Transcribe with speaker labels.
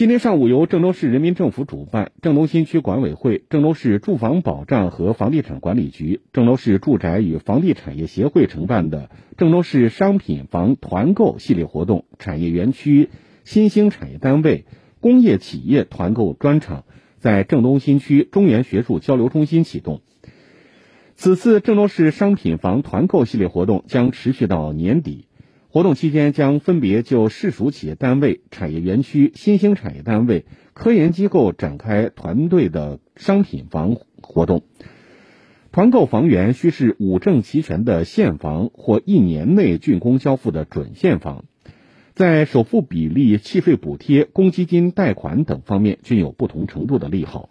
Speaker 1: 今天上午，由郑州市人民政府主办，郑东新区管委会、郑州市住房保障和房地产管理局、郑州市住宅与房地产业协会承办的郑州市商品房团购系列活动产业园区新兴产业单位、工业企业团购专场在郑东新区中原学术交流中心启动。此次郑州市商品房团购系列活动将持续到年底。活动期间将分别就市属企业单位、产业园区、新兴产业单位、科研机构展开团队的商品房活动。团购房源需是五证齐全的现房或一年内竣工交付的准现房，在首付比例、契税补贴、公积金贷款等方面均有不同程度的利好。